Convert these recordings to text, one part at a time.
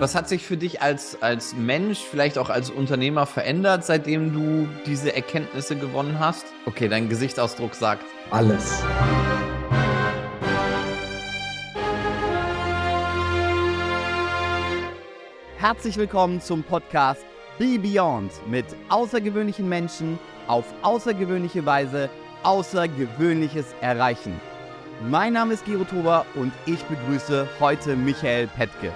Was hat sich für dich als, als Mensch, vielleicht auch als Unternehmer verändert, seitdem du diese Erkenntnisse gewonnen hast? Okay, dein Gesichtsausdruck sagt alles. Herzlich willkommen zum Podcast Be Beyond mit außergewöhnlichen Menschen auf außergewöhnliche Weise Außergewöhnliches erreichen. Mein Name ist Gero Tober und ich begrüße heute Michael Petke.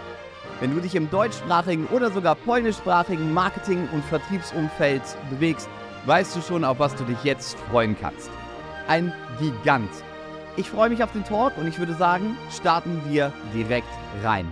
Wenn du dich im deutschsprachigen oder sogar polnischsprachigen Marketing- und Vertriebsumfeld bewegst, weißt du schon, auf was du dich jetzt freuen kannst. Ein Gigant. Ich freue mich auf den Talk und ich würde sagen, starten wir direkt rein.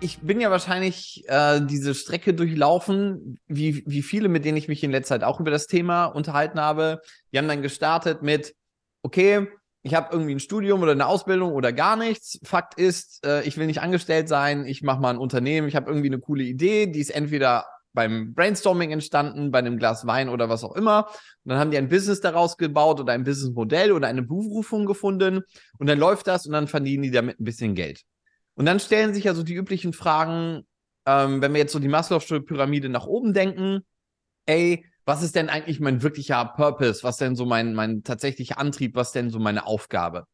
Ich bin ja wahrscheinlich äh, diese Strecke durchlaufen, wie, wie viele, mit denen ich mich in letzter Zeit auch über das Thema unterhalten habe. Die haben dann gestartet mit, okay, ich habe irgendwie ein Studium oder eine Ausbildung oder gar nichts. Fakt ist, äh, ich will nicht angestellt sein, ich mache mal ein Unternehmen, ich habe irgendwie eine coole Idee, die ist entweder beim Brainstorming entstanden, bei einem Glas Wein oder was auch immer. Und dann haben die ein Business daraus gebaut oder ein Businessmodell oder eine Berufung gefunden und dann läuft das und dann verdienen die damit ein bisschen Geld. Und dann stellen sich ja so die üblichen Fragen, ähm, wenn wir jetzt so die Maslow'sche Pyramide nach oben denken, ey, was ist denn eigentlich mein wirklicher Purpose? Was denn so mein, mein tatsächlicher Antrieb? Was denn so meine Aufgabe?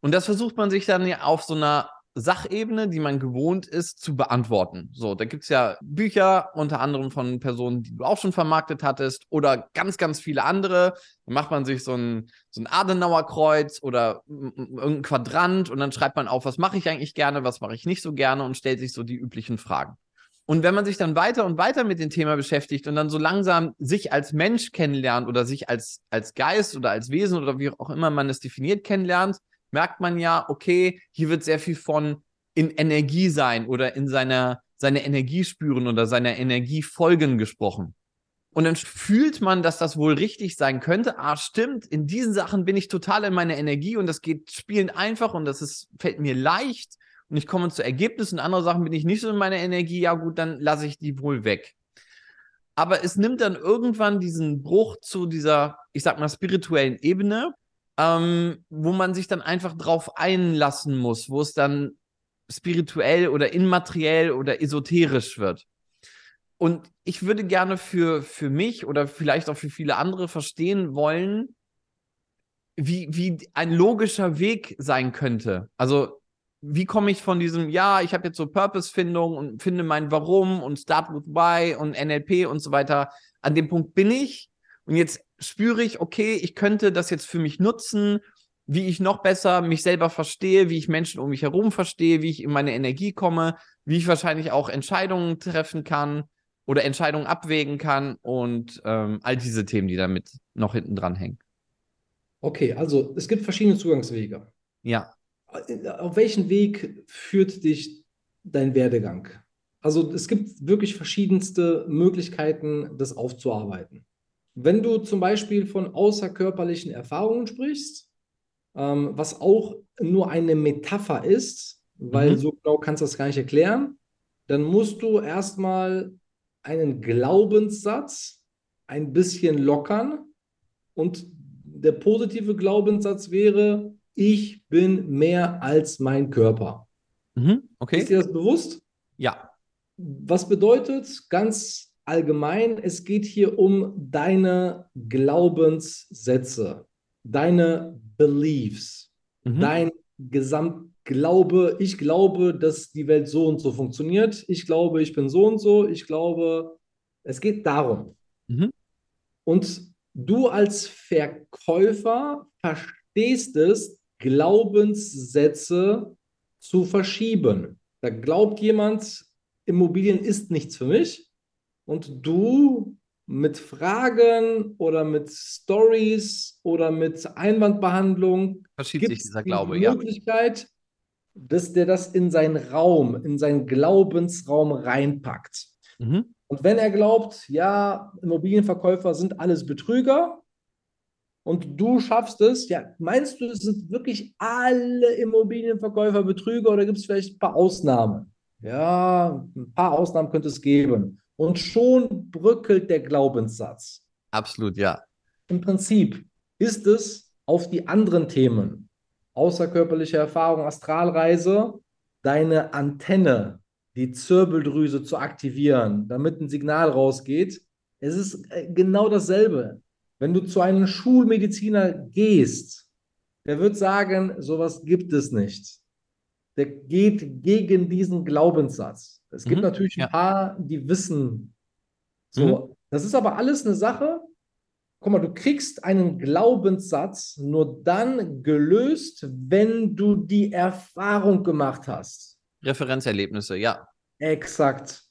Und das versucht man sich dann ja auf so einer Sachebene, die man gewohnt ist, zu beantworten. So, da gibt es ja Bücher, unter anderem von Personen, die du auch schon vermarktet hattest, oder ganz, ganz viele andere. Da macht man sich so ein, so ein Adenauerkreuz oder irgendein Quadrant und dann schreibt man auf, was mache ich eigentlich gerne, was mache ich nicht so gerne und stellt sich so die üblichen Fragen. Und wenn man sich dann weiter und weiter mit dem Thema beschäftigt und dann so langsam sich als Mensch kennenlernt oder sich als, als Geist oder als Wesen oder wie auch immer man es definiert kennenlernt, merkt man ja, okay, hier wird sehr viel von in Energie sein oder in seiner, seine Energie spüren oder seiner Energie folgen gesprochen. Und dann fühlt man, dass das wohl richtig sein könnte. Ah, stimmt, in diesen Sachen bin ich total in meiner Energie und das geht spielen einfach und das ist, fällt mir leicht und ich komme zu Ergebnissen. Andere Sachen bin ich nicht so in meiner Energie. Ja, gut, dann lasse ich die wohl weg. Aber es nimmt dann irgendwann diesen Bruch zu dieser, ich sag mal, spirituellen Ebene, ähm, wo man sich dann einfach drauf einlassen muss, wo es dann spirituell oder immateriell oder esoterisch wird. Und ich würde gerne für, für mich oder vielleicht auch für viele andere verstehen wollen, wie, wie ein logischer Weg sein könnte. Also wie komme ich von diesem, ja, ich habe jetzt so Purpose-Findung und finde mein Warum und Start with Why und NLP und so weiter. An dem Punkt bin ich und jetzt spüre ich, okay, ich könnte das jetzt für mich nutzen, wie ich noch besser mich selber verstehe, wie ich Menschen um mich herum verstehe, wie ich in meine Energie komme, wie ich wahrscheinlich auch Entscheidungen treffen kann oder Entscheidungen abwägen kann und ähm, all diese Themen, die damit noch hinten dran hängen. Okay, also es gibt verschiedene Zugangswege. Ja auf welchen Weg führt dich dein Werdegang? Also es gibt wirklich verschiedenste Möglichkeiten, das aufzuarbeiten. Wenn du zum Beispiel von außerkörperlichen Erfahrungen sprichst, ähm, was auch nur eine Metapher ist, weil mhm. so genau kannst du das gar nicht erklären, dann musst du erstmal einen Glaubenssatz ein bisschen lockern und der positive Glaubenssatz wäre, ich bin mehr als mein Körper. Mhm, okay. Ist dir das bewusst? Ja. Was bedeutet ganz allgemein, es geht hier um deine Glaubenssätze, deine Beliefs, mhm. dein Gesamtglaube. Ich glaube, dass die Welt so und so funktioniert. Ich glaube, ich bin so und so. Ich glaube, es geht darum. Mhm. Und du als Verkäufer verstehst es, Glaubenssätze zu verschieben. Da glaubt jemand, Immobilien ist nichts für mich und du mit Fragen oder mit Stories oder mit Einwandbehandlung verschiebt sich dieser Glaube, die Möglichkeit, ja. dass der das in seinen Raum, in seinen Glaubensraum reinpackt. Mhm. Und wenn er glaubt, ja, Immobilienverkäufer sind alles Betrüger, und du schaffst es, ja, meinst du, es sind wirklich alle Immobilienverkäufer Betrüger oder gibt es vielleicht ein paar Ausnahmen? Ja, ein paar Ausnahmen könnte es geben. Und schon bröckelt der Glaubenssatz. Absolut, ja. Im Prinzip ist es auf die anderen Themen, außerkörperliche Erfahrung, Astralreise, deine Antenne, die Zirbeldrüse zu aktivieren, damit ein Signal rausgeht. Es ist äh, genau dasselbe. Wenn du zu einem Schulmediziner gehst, der wird sagen, sowas gibt es nicht. Der geht gegen diesen Glaubenssatz. Es gibt Mhm, natürlich ein ja. paar, die wissen. So, Mhm. das ist aber alles eine Sache. Guck mal, du kriegst einen Glaubenssatz nur dann gelöst, wenn du die Erfahrung gemacht hast. Referenzerlebnisse, ja. Exakt.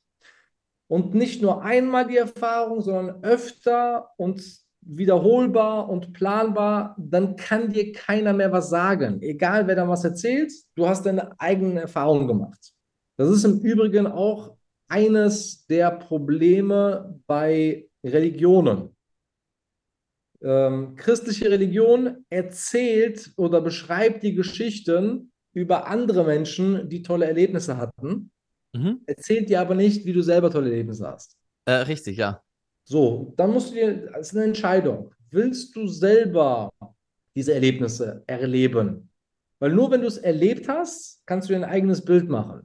Und nicht nur einmal die Erfahrung, sondern öfter und wiederholbar und planbar, dann kann dir keiner mehr was sagen. Egal, wer da was erzählt, du hast deine eigenen Erfahrungen gemacht. Das ist im Übrigen auch eines der Probleme bei Religionen. Ähm, christliche Religion erzählt oder beschreibt die Geschichten über andere Menschen, die tolle Erlebnisse hatten Mhm. erzählt dir aber nicht, wie du selber tolle Erlebnisse hast. Äh, richtig, ja. So, dann musst du dir, das ist eine Entscheidung. Willst du selber diese Erlebnisse erleben? Weil nur wenn du es erlebt hast, kannst du dir ein eigenes Bild machen.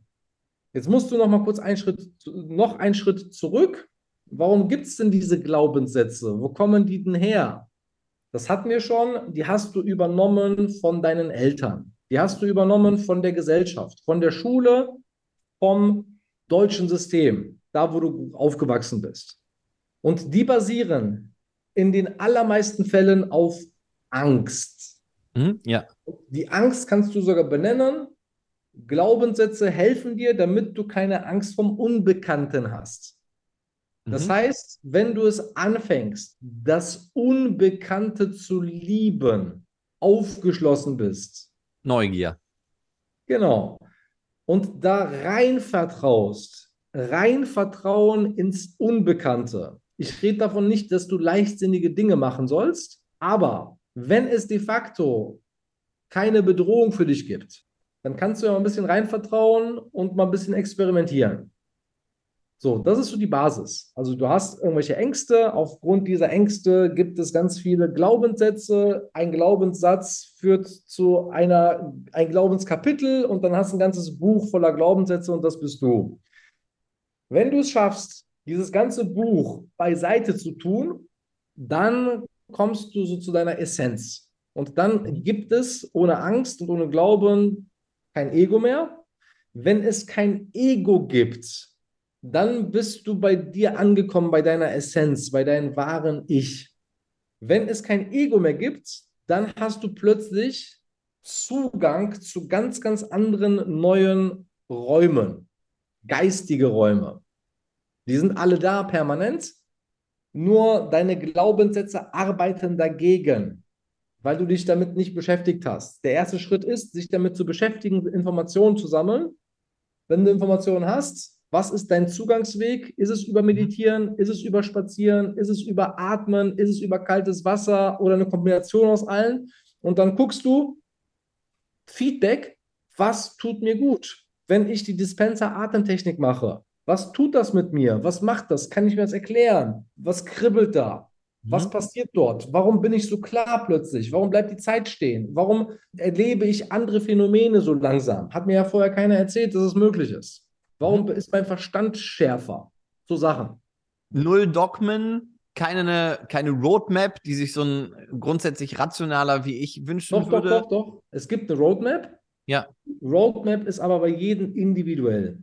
Jetzt musst du noch mal kurz einen Schritt, noch einen Schritt zurück. Warum gibt es denn diese Glaubenssätze? Wo kommen die denn her? Das hatten wir schon. Die hast du übernommen von deinen Eltern. Die hast du übernommen von der Gesellschaft, von der Schule, vom deutschen System, da wo du aufgewachsen bist. Und die basieren in den allermeisten Fällen auf Angst. Mhm. Ja. Die Angst kannst du sogar benennen. Glaubenssätze helfen dir, damit du keine Angst vom Unbekannten hast. Das Mhm. heißt, wenn du es anfängst, das Unbekannte zu lieben, aufgeschlossen bist, Neugier. Genau. Und da rein vertraust, rein Vertrauen ins Unbekannte. Ich rede davon nicht, dass du leichtsinnige Dinge machen sollst, aber wenn es de facto keine Bedrohung für dich gibt, dann kannst du ja mal ein bisschen rein vertrauen und mal ein bisschen experimentieren. So, das ist so die Basis. Also du hast irgendwelche Ängste. Aufgrund dieser Ängste gibt es ganz viele Glaubenssätze. Ein Glaubenssatz führt zu einer, ein Glaubenskapitel und dann hast du ein ganzes Buch voller Glaubenssätze und das bist du. Wenn du es schaffst, dieses ganze Buch beiseite zu tun, dann kommst du so zu deiner Essenz. Und dann gibt es ohne Angst und ohne Glauben kein Ego mehr. Wenn es kein Ego gibt, dann bist du bei dir angekommen, bei deiner Essenz, bei deinem wahren Ich. Wenn es kein Ego mehr gibt, dann hast du plötzlich Zugang zu ganz, ganz anderen neuen Räumen, geistige Räume. Die sind alle da permanent, nur deine Glaubenssätze arbeiten dagegen, weil du dich damit nicht beschäftigt hast. Der erste Schritt ist, sich damit zu beschäftigen, Informationen zu sammeln. Wenn du Informationen hast, was ist dein Zugangsweg? Ist es über Meditieren? Ist es über Spazieren? Ist es über Atmen? Ist es über kaltes Wasser oder eine Kombination aus allen? Und dann guckst du Feedback, was tut mir gut, wenn ich die Dispenser-Atemtechnik mache? Was tut das mit mir? Was macht das? Kann ich mir das erklären? Was kribbelt da? Was Mhm. passiert dort? Warum bin ich so klar plötzlich? Warum bleibt die Zeit stehen? Warum erlebe ich andere Phänomene so langsam? Hat mir ja vorher keiner erzählt, dass es möglich ist. Warum Mhm. ist mein Verstand schärfer? So Sachen. Null Dogmen, keine, keine Roadmap, die sich so ein grundsätzlich rationaler wie ich wünschen Doch, doch, würde. doch, doch. Es gibt eine Roadmap. Ja. Roadmap ist aber bei jedem individuell.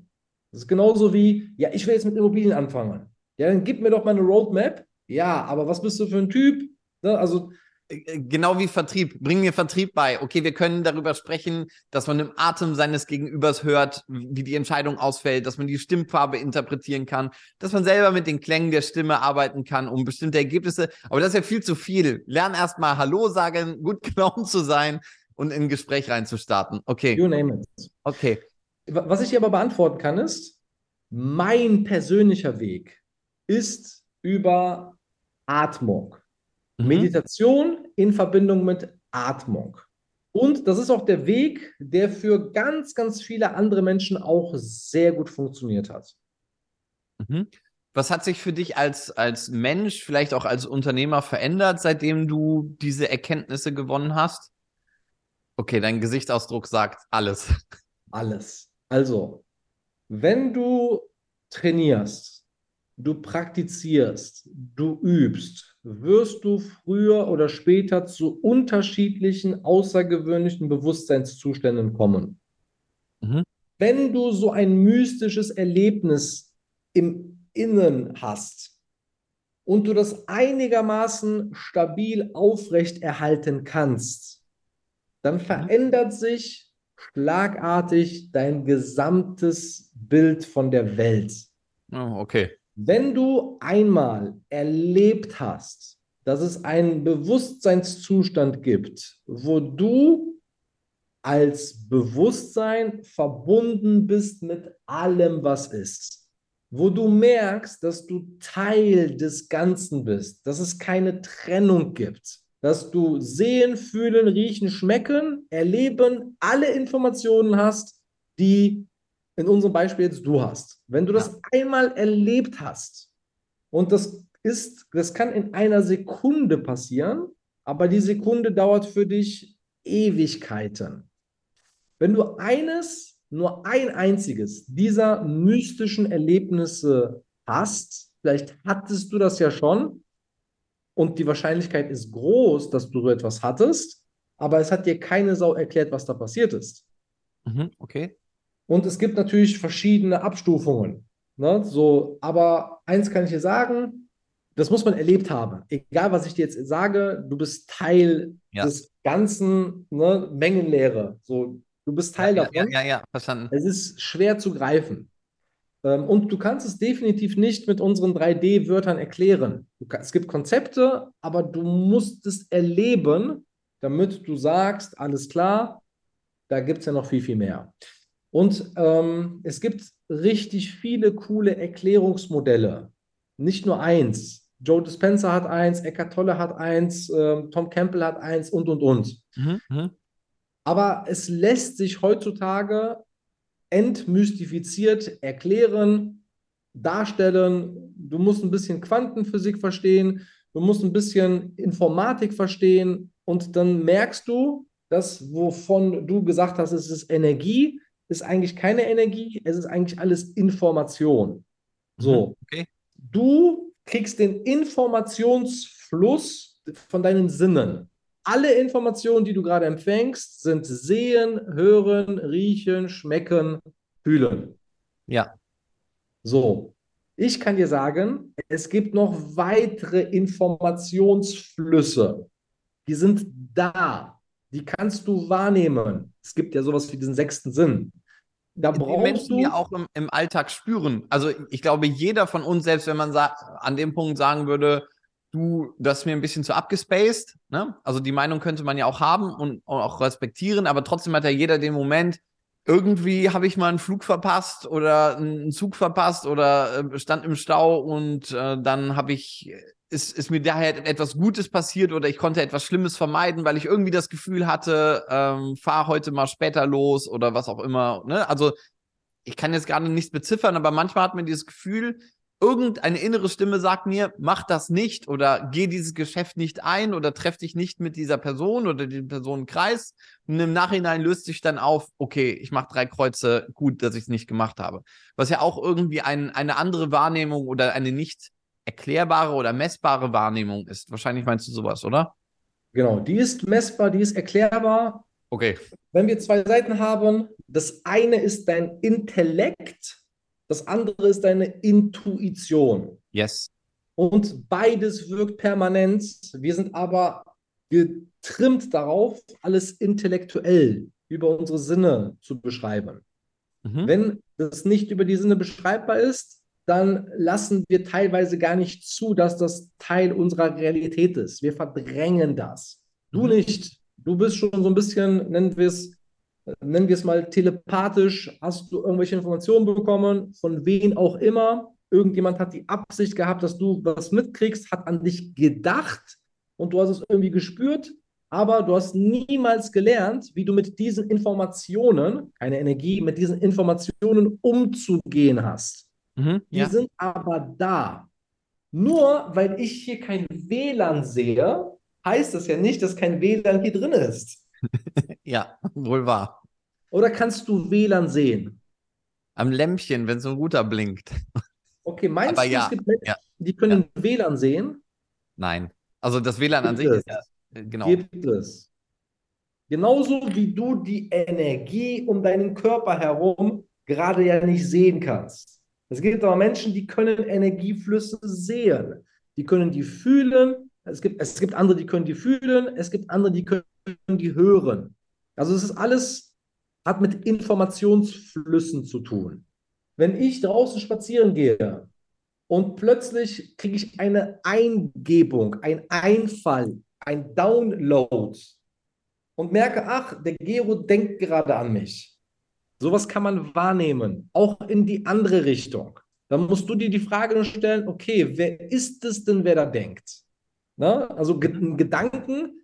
Das ist genauso wie, ja, ich will jetzt mit Immobilien anfangen. Ja, dann gib mir doch mal eine Roadmap. Ja, aber was bist du für ein Typ? Ne? Also, Äh, Genau wie Vertrieb. Bring mir Vertrieb bei. Okay, wir können darüber sprechen, dass man im Atem seines Gegenübers hört, wie die Entscheidung ausfällt, dass man die Stimmfarbe interpretieren kann, dass man selber mit den Klängen der Stimme arbeiten kann, um bestimmte Ergebnisse. Aber das ist ja viel zu viel. Lern erstmal Hallo sagen, gut gelaunt zu sein und in ein Gespräch reinzustarten. Okay, you name it. okay. Was ich dir aber beantworten kann, ist, mein persönlicher Weg ist über Atmung. Mhm. Meditation in Verbindung mit Atmung. Und das ist auch der Weg, der für ganz, ganz viele andere Menschen auch sehr gut funktioniert hat. Mhm. Was hat sich für dich als, als Mensch, vielleicht auch als Unternehmer verändert, seitdem du diese Erkenntnisse gewonnen hast? Okay, dein Gesichtsausdruck sagt alles. Alles. Also, wenn du trainierst, du praktizierst, du übst, wirst du früher oder später zu unterschiedlichen außergewöhnlichen Bewusstseinszuständen kommen. Mhm. Wenn du so ein mystisches Erlebnis im Innen hast und du das einigermaßen stabil aufrecht erhalten kannst, dann verändert sich schlagartig dein gesamtes Bild von der Welt. Oh, okay. Wenn du einmal erlebt hast, dass es einen Bewusstseinszustand gibt, wo du als Bewusstsein verbunden bist mit allem, was ist, wo du merkst, dass du Teil des Ganzen bist, dass es keine Trennung gibt, dass du sehen, fühlen, riechen, schmecken, erleben, alle Informationen hast, die in unserem Beispiel jetzt du hast. Wenn du das Ja. einmal erlebt hast und das ist, das kann in einer Sekunde passieren, aber die Sekunde dauert für dich Ewigkeiten. Wenn du eines, nur ein einziges dieser mystischen Erlebnisse hast, vielleicht hattest du das ja schon und die Wahrscheinlichkeit ist groß, dass du so etwas hattest, aber es hat dir keine Sau erklärt, was da passiert ist. Mhm, okay. Und es gibt natürlich verschiedene Abstufungen. Ne? So, aber eins kann ich dir sagen, das muss man erlebt haben. Egal, was ich dir jetzt sage, du bist Teil Ja. des ganzen ne, Mengenlehre. So, du bist Teil ja, davon. ja, ja, ja, verstanden. Es ist schwer zu greifen. Ähm, und du kannst es definitiv nicht mit unseren 3D-Wörtern erklären. Kann, es gibt Konzepte, aber du musst es erleben, damit du sagst, alles klar, da gibt es ja noch viel, viel mehr. Und ähm, es gibt richtig viele coole Erklärungsmodelle. Nicht nur eins. Joe Dispenza hat eins, Eckhart Tolle hat eins, ähm, Tom Campbell hat eins und, und, und. Mhm, mhm. Aber es lässt sich heutzutage entmystifiziert erklären, darstellen. Du musst ein bisschen Quantenphysik verstehen, du musst ein bisschen Informatik verstehen und dann merkst du, dass wovon du gesagt hast, es ist Energie, ist eigentlich keine Energie, es ist eigentlich alles Information. So, Mhm, Okay. du kriegst den Informationsfluss von deinen Sinnen. Alle Informationen, die du gerade empfängst, sind sehen, hören, riechen, schmecken, fühlen. Ja. So, ich kann dir sagen, es gibt noch weitere Informationsflüsse. Die sind da. Die kannst du wahrnehmen. Es gibt ja sowas wie diesen sechsten Sinn. Da die brauchst Menschen, du. die auch im, im Alltag spüren. Also ich glaube, jeder von uns, selbst wenn man an dem Punkt sagen würde, du, das ist mir ein bisschen zu abgespaced, ne? Also die Meinung könnte man ja auch haben und, auch respektieren, aber trotzdem hat ja jeder den Moment, irgendwie habe ich mal einen Flug verpasst oder einen Zug verpasst oder äh, stand im Stau und äh, dann habe ich, ist, ist mir daher etwas Gutes passiert oder ich konnte etwas Schlimmes vermeiden, weil ich irgendwie das Gefühl hatte, ähm, fahr heute mal später los oder was auch immer. Ne? Also ich kann jetzt gerade nichts beziffern, aber manchmal hat man dieses Gefühl, irgendeine innere Stimme sagt mir, mach das nicht oder geh dieses Geschäft nicht ein oder treff dich nicht mit dieser Person oder dem Personenkreis. Und im Nachhinein löst sich dann auf, okay, ich mache drei Kreuze, gut, dass ich es nicht gemacht habe. Was ja auch irgendwie ein, eine andere Wahrnehmung oder eine nicht erklärbare oder messbare Wahrnehmung ist. Wahrscheinlich meinst du sowas, oder? Genau, die ist messbar, die ist erklärbar. Okay. Wenn wir zwei Seiten haben, das eine ist dein Intellekt, das andere ist deine Intuition. Yes. Und beides wirkt permanent. Wir sind aber getrimmt darauf, alles intellektuell über unsere Sinne zu beschreiben. Mhm. Wenn das nicht über die Sinne beschreibbar ist, dann lassen wir teilweise gar nicht zu, dass das Teil unserer Realität ist. Wir verdrängen das. Du Mhm. nicht. Du bist schon so ein bisschen, nennen wir es, nennen wir es mal telepathisch, hast du irgendwelche Informationen bekommen, von wem auch immer. Irgendjemand hat die Absicht gehabt, dass du was mitkriegst, hat an dich gedacht und du hast es irgendwie gespürt, aber du hast niemals gelernt, wie du mit diesen Informationen, keine Energie, mit diesen Informationen umzugehen hast. Mhm. Die Ja. sind aber da. Nur weil ich hier kein WLAN sehe, heißt das ja nicht, dass kein WLAN hier drin ist. ja, wohl wahr. Oder kannst du WLAN sehen? Am Lämpchen, wenn so ein Router blinkt. Okay, meinst Aber du, ja, es gibt Menschen, ja, die können WLAN sehen? Nein. Also das WLAN an sich Gibt ist ja, äh, genau. Gibt es. Genauso wie du die Energie um deinen Körper herum gerade ja nicht sehen kannst. Es gibt aber Menschen, die können Energieflüsse sehen. Die können die fühlen. Es gibt, es gibt andere, die können die fühlen. Es gibt andere, die können die hören. Also es ist alles, hat mit Informationsflüssen zu tun. Wenn ich draußen spazieren gehe und plötzlich kriege ich eine Eingebung, ein Einfall, ein Download und merke, ach, der Gero denkt gerade an mich. Sowas kann man wahrnehmen, auch in die andere Richtung. Dann musst du dir die Frage stellen, okay, wer ist es denn, wer da denkt? Na? Also Ge Gedanken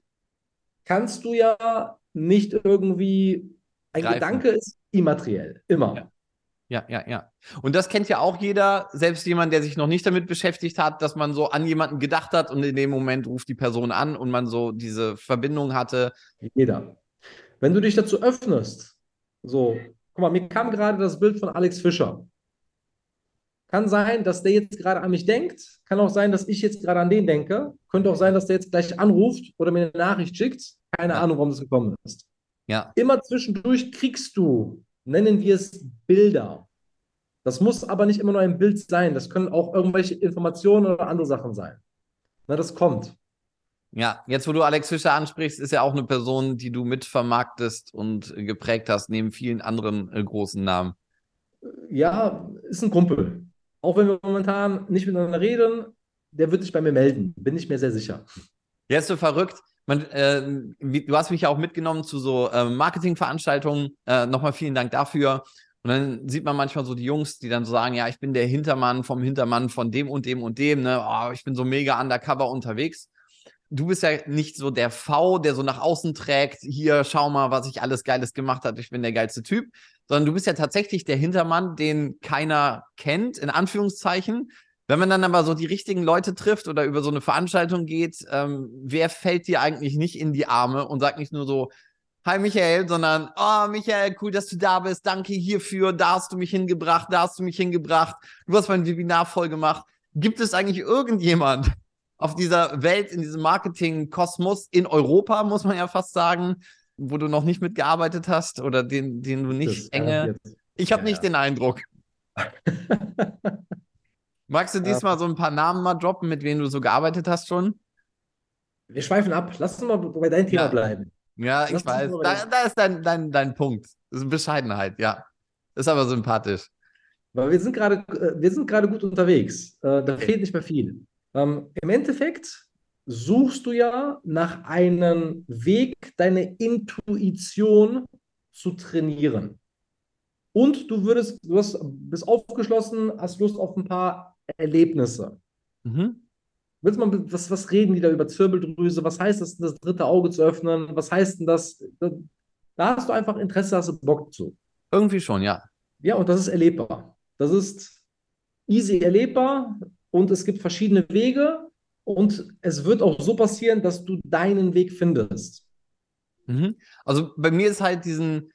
kannst du ja nicht irgendwie, ein Greifen. Gedanke ist immateriell, immer. Ja. Ja, ja, ja. Und das kennt ja auch jeder, selbst jemand, der sich noch nicht damit beschäftigt hat, dass man so an jemanden gedacht hat und in dem Moment ruft die Person an und man so diese Verbindung hatte. Jeder. Wenn du dich dazu öffnest, so, guck mal, mir kam gerade das Bild von Alex Fischer. Kann sein, dass der jetzt gerade an mich denkt. Kann auch sein, dass ich jetzt gerade an den denke. Könnte auch sein, dass der jetzt gleich anruft oder mir eine Nachricht schickt. Keine. Ahnung, warum das gekommen ist. Ja, Immer zwischendurch kriegst du, nennen wir es Bilder. Das muss aber nicht immer nur ein Bild sein. Das können auch irgendwelche Informationen oder andere Sachen sein. Na, das kommt. ja. Jetzt, wo du Alex Fischer ansprichst, ist ja auch eine Person, die du mitvermarktest und geprägt hast, neben vielen anderen äh, großen Namen. Ja, ist ein Kumpel. Auch wenn wir momentan nicht miteinander reden, der wird sich bei mir melden. Bin ich mir sehr sicher. Ist so verrückt. Man, äh, du hast mich ja auch mitgenommen zu so äh, Marketingveranstaltungen. Äh, Nochmal vielen Dank dafür. Und dann sieht man manchmal so die Jungs, die dann so sagen, ja, ich bin der Hintermann vom Hintermann von dem und dem und dem, ne? Oh, ich bin so mega undercover unterwegs. Du bist ja nicht so der V, der so nach außen trägt, hier, schau mal, was ich alles Geiles gemacht habe, ich bin der geilste Typ, sondern du bist ja tatsächlich der Hintermann, den keiner kennt, in Anführungszeichen. Wenn man dann aber so die richtigen Leute trifft oder über so eine Veranstaltung geht, ähm, wer fällt dir eigentlich nicht in die Arme und sagt nicht nur so, Hi Michael, sondern, oh Michael, cool, dass du da bist, danke hierfür, da hast du mich hingebracht, da hast du mich hingebracht, du hast mein Webinar voll gemacht. Gibt es eigentlich irgendjemand auf dieser Welt, in diesem Marketing-Kosmos, in Europa, muss man ja fast sagen, wo du noch nicht mitgearbeitet hast oder den, den du nicht Das enge. Ich habe Ja, nicht ja. den Eindruck. Magst du diesmal so ein paar Namen mal droppen, mit denen du so gearbeitet hast schon? Wir schweifen ab. Lass uns mal bei deinem Thema Ja. bleiben. Ja, ich Lass uns weiß. Da, da ist dein, dein, dein Punkt. Das ist Bescheidenheit, ja. Ist aber sympathisch. Weil wir sind gerade, äh, wir sind gerade gut unterwegs. Äh, Da Okay. fehlt nicht mehr viel. Ähm, Im Endeffekt suchst du ja nach einem Weg, deine Intuition zu trainieren. Und du würdest, du hast, bist aufgeschlossen, hast Lust auf ein paar Erlebnisse. Mhm. Willst du mal, was, was reden die da über Zirbeldrüse? Was heißt das, das dritte Auge zu öffnen? Was heißt denn das? Da, hast du einfach Interesse, hast du Bock zu. Irgendwie schon, ja. Ja, und das ist erlebbar. Das ist easy erlebbar und es gibt verschiedene Wege und es wird auch so passieren, dass du deinen Weg findest. Mhm. Also bei mir ist halt diesen,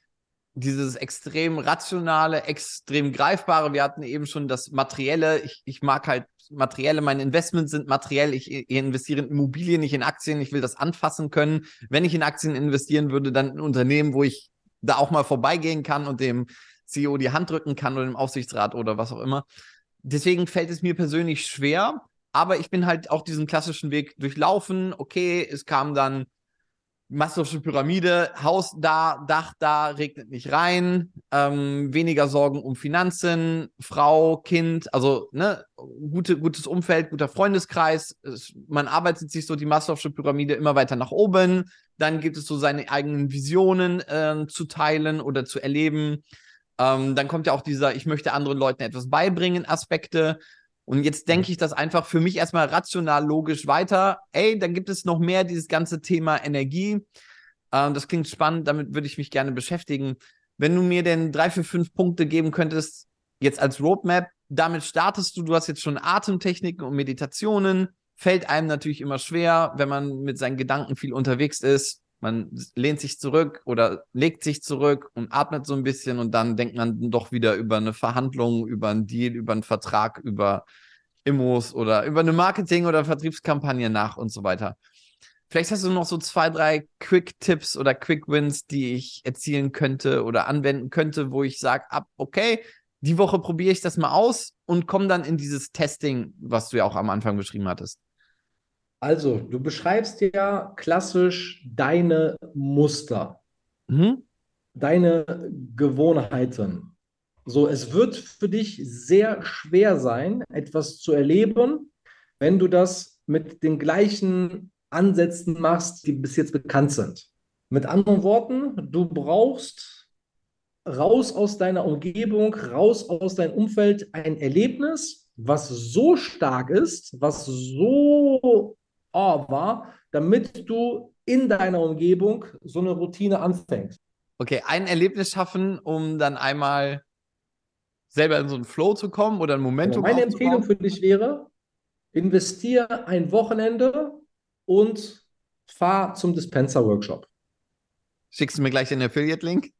dieses extrem rationale, extrem greifbare. Wir hatten eben schon das Materielle. Ich, ich mag halt Materielle. Meine Investments sind materiell. Ich, ich investiere in Immobilien, nicht in Aktien. Ich will das anfassen können. Wenn ich in Aktien investieren würde, dann in Unternehmen, wo ich da auch mal vorbeigehen kann und dem CEO die Hand drücken kann oder dem Aufsichtsrat oder was auch immer. Deswegen fällt es mir persönlich schwer, aber ich bin halt auch diesen klassischen Weg durchlaufen. Okay, es kam dann Maslow'sche Pyramide, Haus da, Dach da, regnet nicht rein, ähm, weniger Sorgen um Finanzen, Frau, Kind, also ne, gute, gutes Umfeld, guter Freundeskreis. Es, man arbeitet sich so die Maslow'sche Pyramide immer weiter nach oben. Dann gibt es so seine eigenen Visionen ähm, zu teilen oder zu erleben. Ähm, dann kommt ja auch dieser, ich möchte anderen Leuten etwas beibringen, Aspekte. Und jetzt denke ich das einfach für mich erstmal rational, logisch weiter. Ey, dann gibt es noch mehr dieses ganze Thema Energie. Ähm, das klingt spannend, damit würde ich mich gerne beschäftigen. Wenn du mir denn drei, vier, fünf Punkte geben könntest, jetzt als Roadmap, damit startest du, du hast jetzt schon Atemtechniken und Meditationen, fällt einem natürlich immer schwer, wenn man mit seinen Gedanken viel unterwegs ist. Man lehnt sich zurück oder legt sich zurück und atmet so ein bisschen und dann denkt man doch wieder über eine Verhandlung, über einen Deal, über einen Vertrag, über Immos oder über eine Marketing- oder Vertriebskampagne nach und so weiter. Vielleicht hast du noch so zwei, drei Quick-Tipps oder Quick-Wins, die ich erzielen könnte oder anwenden könnte, wo ich sage, ab, okay, die Woche probiere ich das mal aus und komme dann in dieses Testing, was du ja auch am Anfang beschrieben hattest. Also, du beschreibst ja klassisch deine Muster, Mhm. deine Gewohnheiten. So, es wird für dich sehr schwer sein, etwas zu erleben, wenn du das mit den gleichen Ansätzen machst, die bis jetzt bekannt sind. Mit anderen Worten, du brauchst raus aus deiner Umgebung, raus aus deinem Umfeld ein Erlebnis, was so stark ist, was so war, damit du in deiner Umgebung so eine Routine anfängst. Okay, ein Erlebnis schaffen, um dann einmal selber in so einen Flow zu kommen oder ein Momentum Meine aufzubauen. Empfehlung für dich wäre, investier ein Wochenende und fahr zum Dispenser-Workshop. Schickst du mir gleich den Affiliate-Link?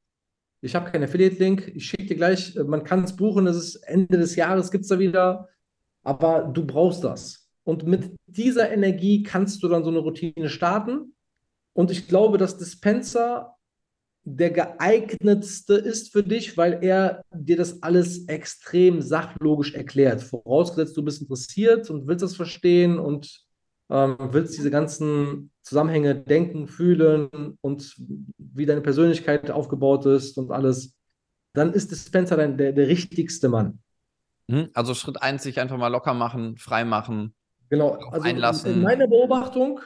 Ich habe keinen Affiliate-Link. Ich schicke dir gleich, äh, man kann es buchen, das ist Ende des Jahres, gibt es da wieder. Aber du brauchst das. Und mit dieser Energie kannst du dann so eine Routine starten. Und ich glaube, dass Dispenser der geeignetste ist für dich, weil er dir das alles extrem sachlogisch erklärt. Vorausgesetzt, du bist interessiert und willst das verstehen und ähm, willst diese ganzen Zusammenhänge denken, fühlen und wie deine Persönlichkeit aufgebaut ist und alles, dann ist Dispenser dein, der, der richtigste Mann. Mhm. Also Schritt eins, sich einfach mal locker machen, frei machen. Genau, also in, einlassen. in meiner Beobachtung,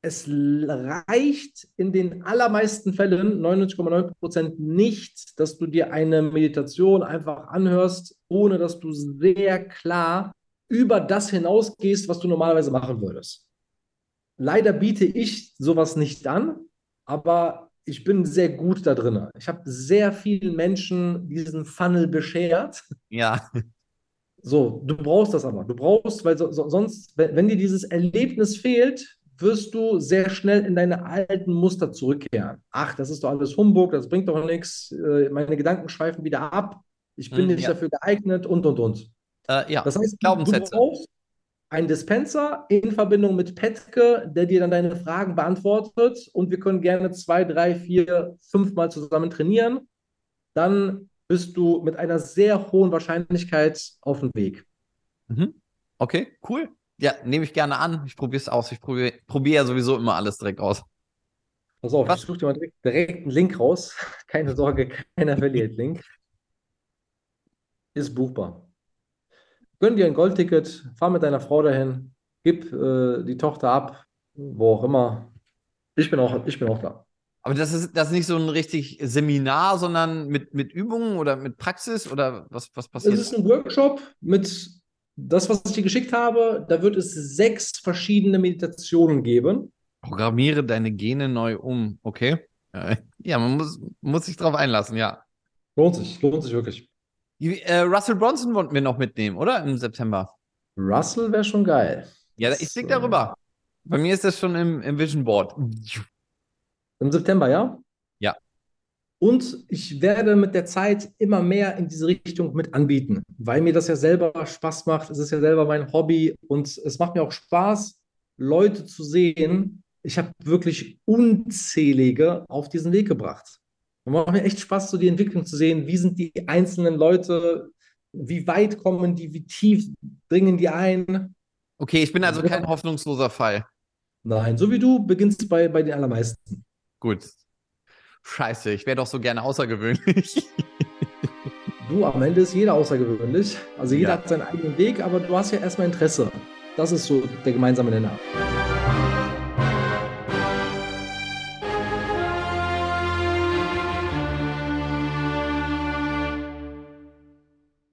es reicht in den allermeisten Fällen, 99,9 Prozent, nicht, dass du dir eine Meditation einfach anhörst, ohne dass du sehr klar über das hinausgehst, was du normalerweise machen würdest. Leider biete ich sowas nicht an, aber ich bin sehr gut da drin. Ich habe sehr vielen Menschen diesen Funnel beschert. Ja, So, du brauchst das aber. Du brauchst, weil so, so, sonst, wenn, wenn dir dieses Erlebnis fehlt, wirst du sehr schnell in deine alten Muster zurückkehren. Ach, das ist doch alles Humbug, das bringt doch nichts. Äh, meine Gedanken schweifen wieder ab. Ich bin Mm, nicht ja. dafür geeignet und und und. äh, ja. Das heißt, du- du Glaubenssätze. brauchst einen Dispenser in Verbindung mit Petke, der dir dann deine Fragen beantwortet und wir können gerne zwei, drei, vier, fünf Mal zusammen trainieren. Dann bist du mit einer sehr hohen Wahrscheinlichkeit auf dem Weg. Mhm. Okay, cool. Ja, nehme ich gerne an. Ich probiere es aus. Ich probiere probier ja sowieso immer alles direkt aus. Pass auf, Was? ich suche dir mal direkt, direkt einen Link raus. Keine Sorge, kein Affiliate-Link. Ist buchbar. Gönn dir ein Goldticket, fahr mit deiner Frau dahin, gib äh, die Tochter ab, wo auch immer. Ich bin auch, ich bin auch da. Aber das ist, das ist nicht so ein richtig Seminar, sondern mit, mit Übungen oder mit Praxis oder was, was Es passiert? ist ein Workshop mit das, was ich dir geschickt habe. Da wird es sechs verschiedene Meditationen geben. Programmiere deine Gene neu um. Okay. Ja, man muss, muss sich drauf einlassen, ja. Lohnt sich, lohnt sich wirklich. Äh, Russell Bronson wollten wir noch mitnehmen, oder? Im September. Russell wäre schon geil. Ja, ich blick darüber. Bei mir ist das schon im, im Vision Board. Im September, ja? Ja. Und ich werde mit der Zeit immer mehr in diese Richtung mit anbieten, weil mir das ja selber Spaß macht. Es ist ja selber mein Hobby und es macht mir auch Spaß, Leute zu sehen. Ich habe wirklich unzählige auf diesen Weg gebracht. Und macht mir echt Spaß, so die Entwicklung zu sehen. Wie sind die einzelnen Leute? Wie weit kommen die? Wie tief dringen die ein? Okay, ich bin also kein hoffnungsloser Fall. Nein, so wie du beginnst bei, bei den allermeisten. Gut. Scheiße, ich wäre doch so gerne außergewöhnlich. Du, am Ende ist jeder außergewöhnlich. Also jeder Ja. hat seinen eigenen Weg, aber du hast ja erstmal Interesse. Das ist so der gemeinsame Nenner.